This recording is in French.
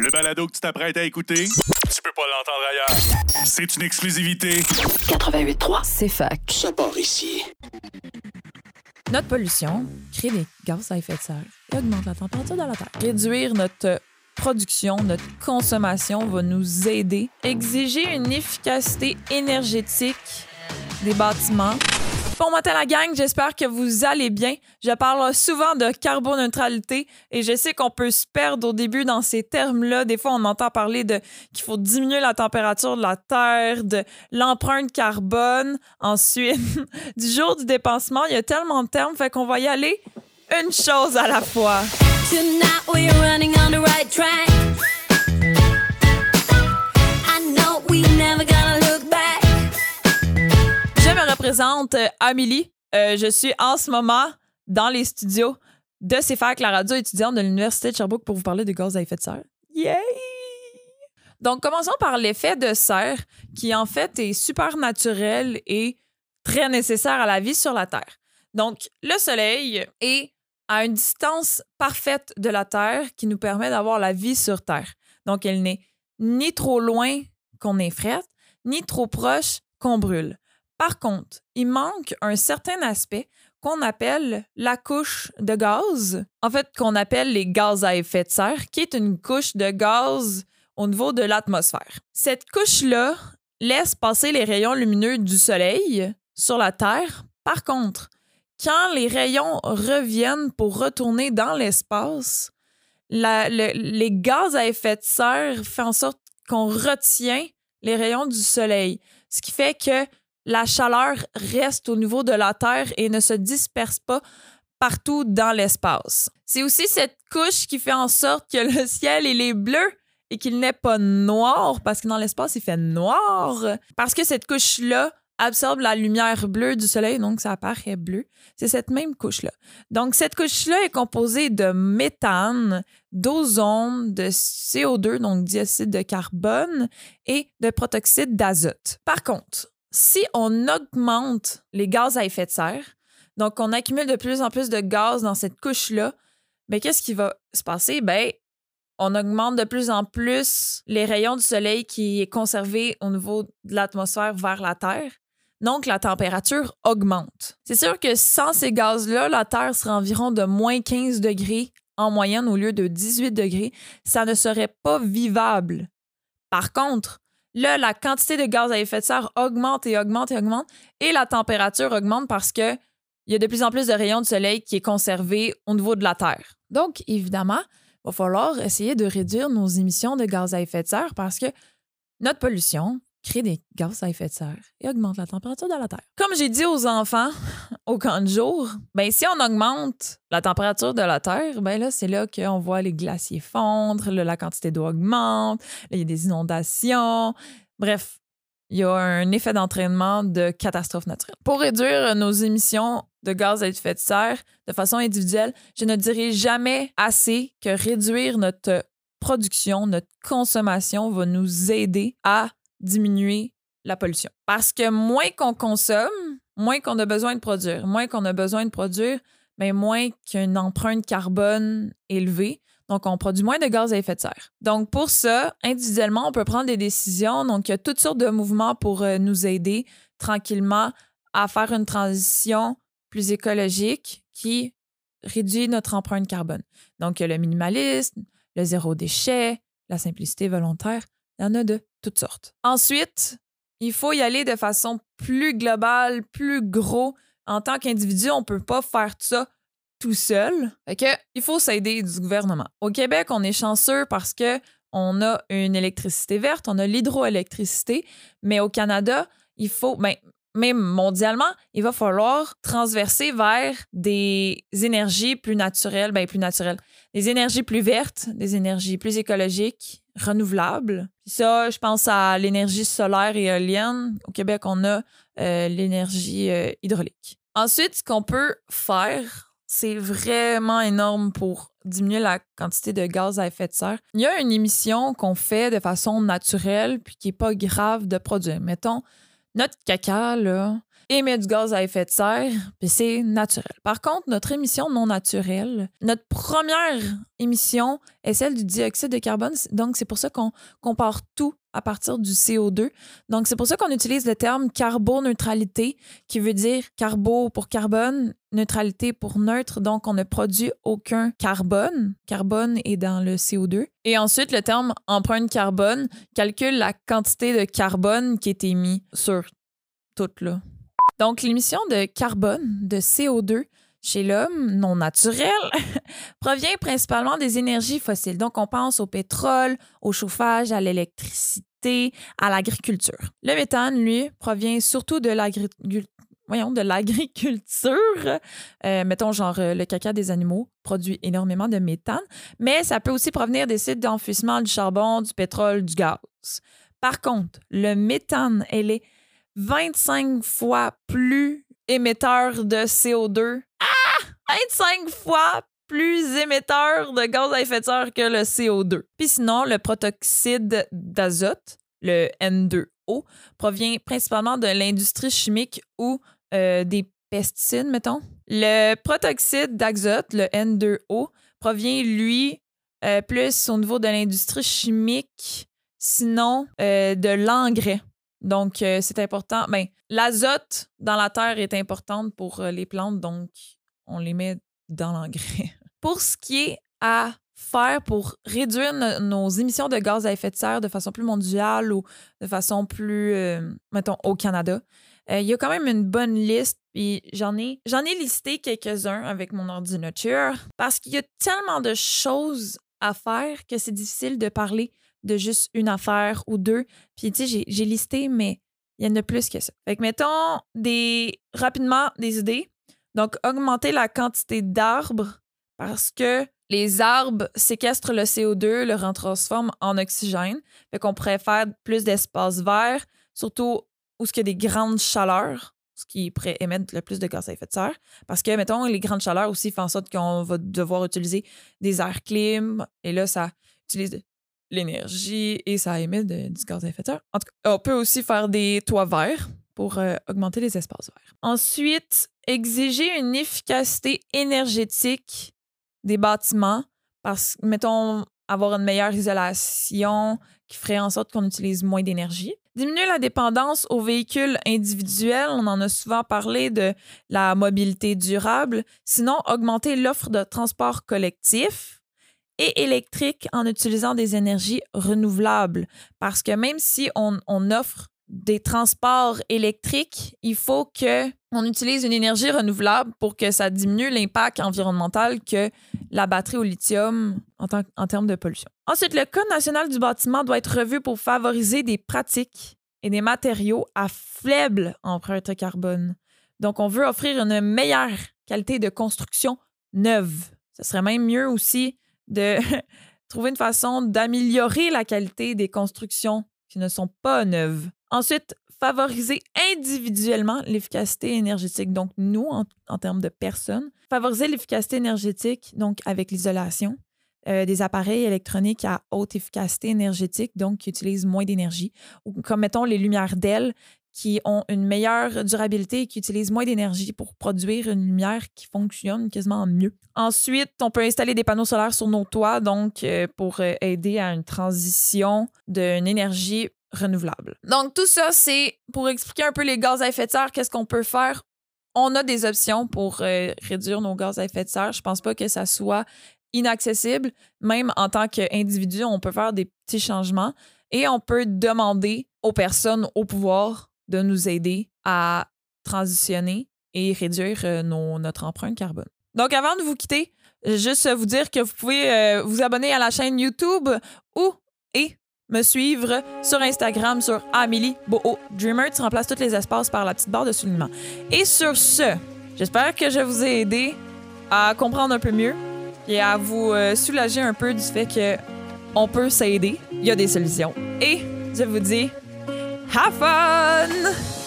Le balado que tu t'apprêtes à écouter, tu peux pas l'entendre ailleurs. C'est une exclusivité. 88.3. C'est fac. Ça part ici. Notre pollution crée des gaz à effet de serre et augmente la température de la Terre. Réduire notre production, notre consommation va nous aider. Exiger une efficacité énergétique des bâtiments. Bon matin la gang, j'espère que vous allez bien. Je parle souvent de carboneutralité et je sais qu'on peut se perdre au début dans ces termes-là. Des fois, on entend parler de qu'il faut diminuer la température de la Terre, de l'empreinte carbone. Ensuite, du jour du dépensement, il y a tellement de termes, fait qu'on va y aller une chose à la fois. Tonight we're running on the right track. Représente euh, Amélie. Euh, je suis en ce moment dans les studios de CFAC, la radio étudiante de l'Université de Sherbrooke, pour vous parler de gaz à effet de serre. Yay! Donc, commençons par l'effet de serre, qui en fait est super naturel et très nécessaire à la vie sur la Terre. Donc, le Soleil est à une distance parfaite de la Terre qui nous permet d'avoir la vie sur Terre. Donc, elle n'est ni trop loin qu'on est frette, ni trop proche qu'on brûle. Par contre, il manque un certain aspect qu'on appelle la couche de gaz, en fait qu'on appelle les gaz à effet de serre, qui est une couche de gaz au niveau de l'atmosphère. Cette couche-là laisse passer les rayons lumineux du Soleil sur la Terre. Par contre, quand les rayons reviennent pour retourner dans l'espace, les gaz à effet de serre font en sorte qu'on retient les rayons du Soleil, ce qui fait que la chaleur reste au niveau de la Terre et ne se disperse pas partout dans l'espace. C'est aussi cette couche qui fait en sorte que le ciel est bleu et qu'il n'est pas noir parce que dans l'espace il fait noir parce que cette couche là absorbe la lumière bleue du soleil donc ça apparaît bleu. C'est cette même couche là. Donc cette couche là est composée de méthane, d'ozone, de CO2 donc dioxyde de carbone et de protoxyde d'azote. Par contre, si on augmente les gaz à effet de serre, donc on accumule de plus en plus de gaz dans cette couche-là, mais qu'est-ce qui va se passer? Ben, on augmente de plus en plus les rayons du soleil qui est conservé au niveau de l'atmosphère vers la Terre. Donc, la température augmente. C'est sûr que sans ces gaz-là, la Terre serait environ de moins 15 degrés en moyenne au lieu de 18 degrés. Ça ne serait pas vivable. Par contre, là, la quantité de gaz à effet de serre augmente et augmente et augmente et la température augmente parce que il y a de plus en plus de rayons de soleil qui est conservé au niveau de la Terre. Donc, évidemment, il va falloir essayer de réduire nos émissions de gaz à effet de serre parce que notre pollution crée des gaz à effet de serre et augmente la température de la Terre. Comme j'ai dit aux enfants au camp de jour, ben si on augmente la température de la Terre, ben là, c'est là qu'on voit les glaciers fondre, là, la quantité d'eau augmente, il y a des inondations. Bref, il y a un effet d'entraînement de catastrophe naturelle. Pour réduire nos émissions de gaz à effet de serre de façon individuelle, je ne dirai jamais assez que réduire notre production, notre consommation va nous aider à diminuer la pollution. Parce que moins qu'on consomme, moins qu'on a besoin de produire. Moins qu'on a besoin de produire, mais moins qu'une empreinte carbone élevée. Donc, on produit moins de gaz à effet de serre. Donc, pour ça, individuellement, on peut prendre des décisions. Donc, il y a toutes sortes de mouvements pour euh, nous aider tranquillement à faire une transition plus écologique qui réduit notre empreinte carbone. Donc, il y a le minimalisme, le zéro déchet, la simplicité volontaire. Il y en a de toutes sortes. Ensuite, il faut y aller de façon plus globale, plus gros. En tant qu'individu, on ne peut pas faire ça tout seul. Fait que, il faut s'aider du gouvernement. Au Québec, on est chanceux parce que on a une électricité verte, on a l'hydroélectricité, mais au Canada, il faut, ben, même mondialement, il va falloir transverser vers des énergies plus naturelles, ben plus naturelles, des énergies plus vertes, des énergies plus écologiques, renouvelables. Puis ça, je pense à l'énergie solaire et éolienne. Au Québec, on a euh, l'énergie euh, hydraulique. Ensuite, ce qu'on peut faire, c'est vraiment énorme pour diminuer la quantité de gaz à effet de serre. Il y a une émission qu'on fait de façon naturelle puis qui n'est pas grave de produire. Mettons, notre caca, là, émet du gaz à effet de serre, puis c'est naturel. Par contre, notre émission non naturelle, notre première émission est celle du dioxyde de carbone. Donc, c'est pour ça qu'on compare tout à partir du CO2. Donc, c'est pour ça qu'on utilise le terme carboneutralité, qui veut dire carbo pour carbone, neutralité pour neutre. Donc, on ne produit aucun carbone. Carbone est dans le CO2. Et ensuite, le terme empreinte carbone calcule la quantité de carbone qui est émis sur tout là. Donc, l'émission de carbone, de CO2, chez l'homme non naturel provient principalement des énergies fossiles. Donc, on pense au pétrole, au chauffage, à l'électricité, à l'agriculture. Le méthane, lui, provient surtout de l'agriculture. Euh, mettons, genre, euh, le caca des animaux produit énormément de méthane, mais ça peut aussi provenir des sites d'enfouissement du charbon, du pétrole, du gaz. Par contre, le méthane, elle est 25 fois plus émetteur de CO2. Ah! 25 fois plus émetteur de gaz à effet de serre que le CO2. Puis sinon, le protoxyde d'azote, le N2O, provient principalement de l'industrie chimique ou euh, des pesticides, mettons. Le protoxyde d'azote, le N2O, provient, lui, euh, plus au niveau de l'industrie chimique, sinon euh, de l'engrais. Donc, euh, c'est important. Ben, l'azote dans la terre est importante pour euh, les plantes, donc on les met dans l'engrais. Pour ce qui est à faire pour réduire no- nos émissions de gaz à effet de serre de façon plus mondiale ou de façon plus, euh, mettons, au Canada, il y a quand même une bonne liste. Puis j'en ai, j'en ai listé quelques-uns avec mon ordinateur parce qu'il y a tellement de choses à faire que c'est difficile de parler de juste une affaire ou deux. Puis, tu sais, j'ai- listé, mais il y en a plus que ça. Fait que, mettons, des, rapidement, des idées. Donc, augmenter la quantité d'arbres parce que les arbres séquestrent le CO2, le retransforment en oxygène. Fait qu'on pourrait faire plus d'espaces verts, surtout où il y a des grandes chaleurs, ce qui pourrait émettre le plus de gaz à effet de serre. Parce que, mettons, les grandes chaleurs aussi font en sorte qu'on va devoir utiliser des airs clim. Et là, ça utilise l'énergie et ça émet de- du gaz à effet de serre. En tout cas, on peut aussi faire des toits verts pour euh, augmenter les espaces verts. Ensuite, exiger une efficacité énergétique des bâtiments parce que, mettons, avoir une meilleure isolation qui ferait en sorte qu'on utilise moins d'énergie. Diminuer la dépendance aux véhicules individuels, on en a souvent parlé de la mobilité durable. Sinon, augmenter l'offre de transport collectif électrique en utilisant des énergies renouvelables. Parce que même si on, offre des transports électriques, il faut que on utilise une énergie renouvelable pour que ça diminue l'impact environnemental que la batterie au lithium en, en termes de pollution. Ensuite, le Code national du bâtiment doit être revu pour favoriser des pratiques et des matériaux à faible empreinte carbone. Donc, on veut offrir une meilleure qualité de construction neuve. Ce serait même mieux aussi de trouver une façon d'améliorer la qualité des constructions qui ne sont pas neuves. Ensuite, favoriser individuellement l'efficacité énergétique. Donc, nous, en, termes de personnes, favoriser l'efficacité énergétique, donc avec l'isolation, euh, des appareils électroniques à haute efficacité énergétique, donc qui utilisent moins d'énergie, ou comme, mettons, les lumières d'ailes qui ont une meilleure durabilité et qui utilisent moins d'énergie pour produire une lumière qui fonctionne quasiment mieux. Ensuite, on peut installer des panneaux solaires sur nos toits, donc euh, pour euh, aider à une transition d'une énergie renouvelable. Donc, tout ça, c'est pour expliquer un peu les gaz à effet de serre, qu'est-ce qu'on peut faire. On a des options pour euh, réduire nos gaz à effet de serre. Je pense pas que ça soit inaccessible. Même en tant qu'individu, on peut faire des petits changements et on peut demander aux personnes au pouvoir de nous aider à transitionner et réduire euh, nos- notre empreinte carbone. Donc, avant de vous quitter, juste vous dire que vous pouvez euh, vous abonner à la chaîne YouTube ou et me suivre sur Instagram sur Amélie Boho Dreamer. Tu remplaces tous les espaces par la petite barre de soulignement. Et sur ce, j'espère que je vous ai aidé à comprendre un peu mieux et à vous euh, soulager un peu du fait que on peut s'aider. Il y a des solutions. Et je vous dis, have fun!